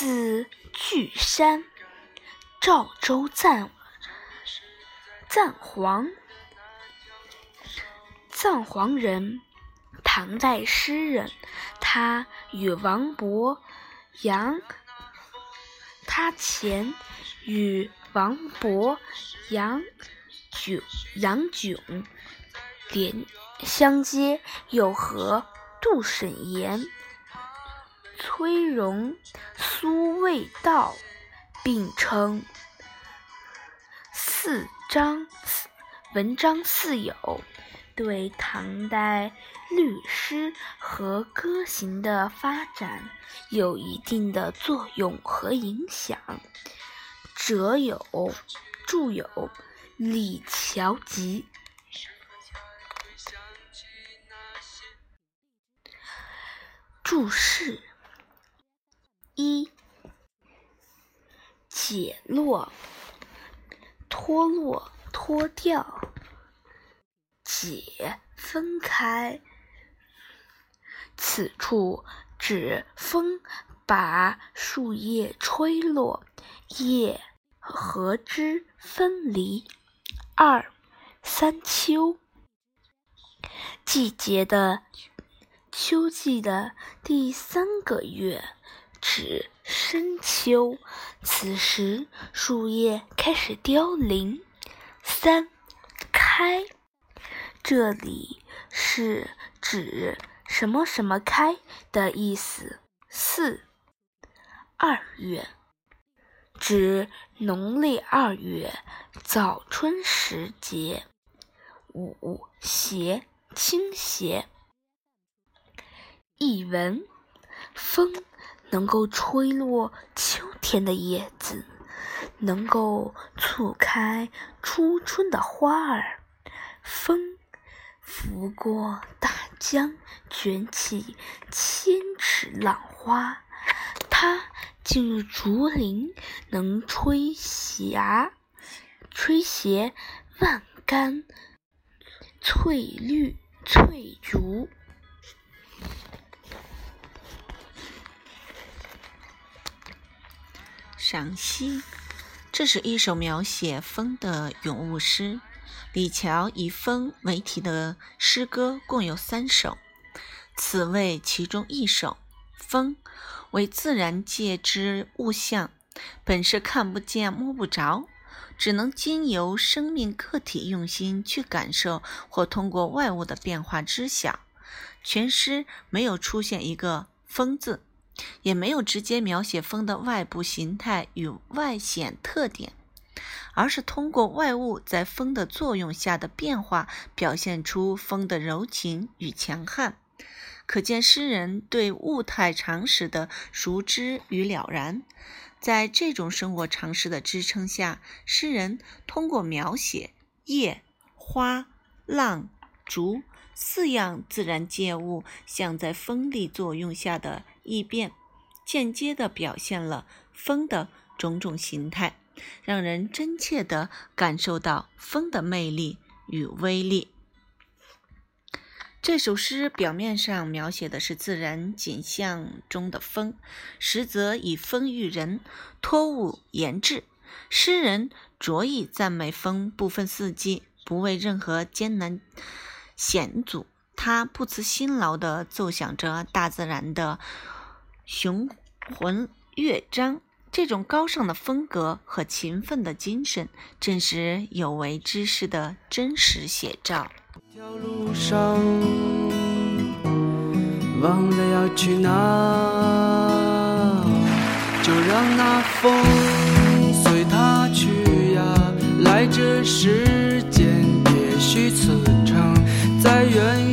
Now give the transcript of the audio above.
字巨山，赵州赞赞皇，赞皇人，唐代诗人。他与王勃、杨，他前与王勃、杨炯杨炯连相接，又和杜审言。崔融、苏味道并称四章文章四友，对唐代律诗和歌行的发展有一定的作用和影响。者有著有《李峤集》。注释。一解落，脱落、脱掉；解，分开。此处指风把树叶吹落，叶和枝分离。二三秋，季节的秋季的第三个月。指深秋，此时树叶开始凋零。三开，这里是指什么什么开的意思。四二月，指农历二月早春时节。五斜，倾斜。译文：风。能够吹落秋天的叶子，能够促开初春的花儿。风拂过大江，卷起千尺浪花。它进入竹林，能吹霞，吹斜万竿翠绿翠竹。赏析：这是一首描写风的咏物诗。李峤以风为题的诗歌共有三首，此为其中一首。风为自然界之物象，本是看不见、摸不着，只能经由生命个体用心去感受，或通过外物的变化知晓。全诗没有出现一个“风”字。也没有直接描写风的外部形态与外显特点，而是通过外物在风的作用下的变化，表现出风的柔情与强悍。可见诗人对物态常识的熟知与了然。在这种生活常识的支撑下，诗人通过描写叶、花、浪、竹四样自然界物，像在风力作用下的。异变，间接地表现了风的种种形态，让人真切地感受到风的魅力与威力。这首诗表面上描写的是自然景象中的风，实则以风喻人，托物言志。诗人着意赞美风不分四季，不畏任何艰难险阻，他不辞辛劳地奏响着大自然的。雄浑乐章，这种高尚的风格和勤奋的精神，正是有为之士的真实写照。条路上，忘了要去哪，就让那风随它去呀。来这世间，也许此程再远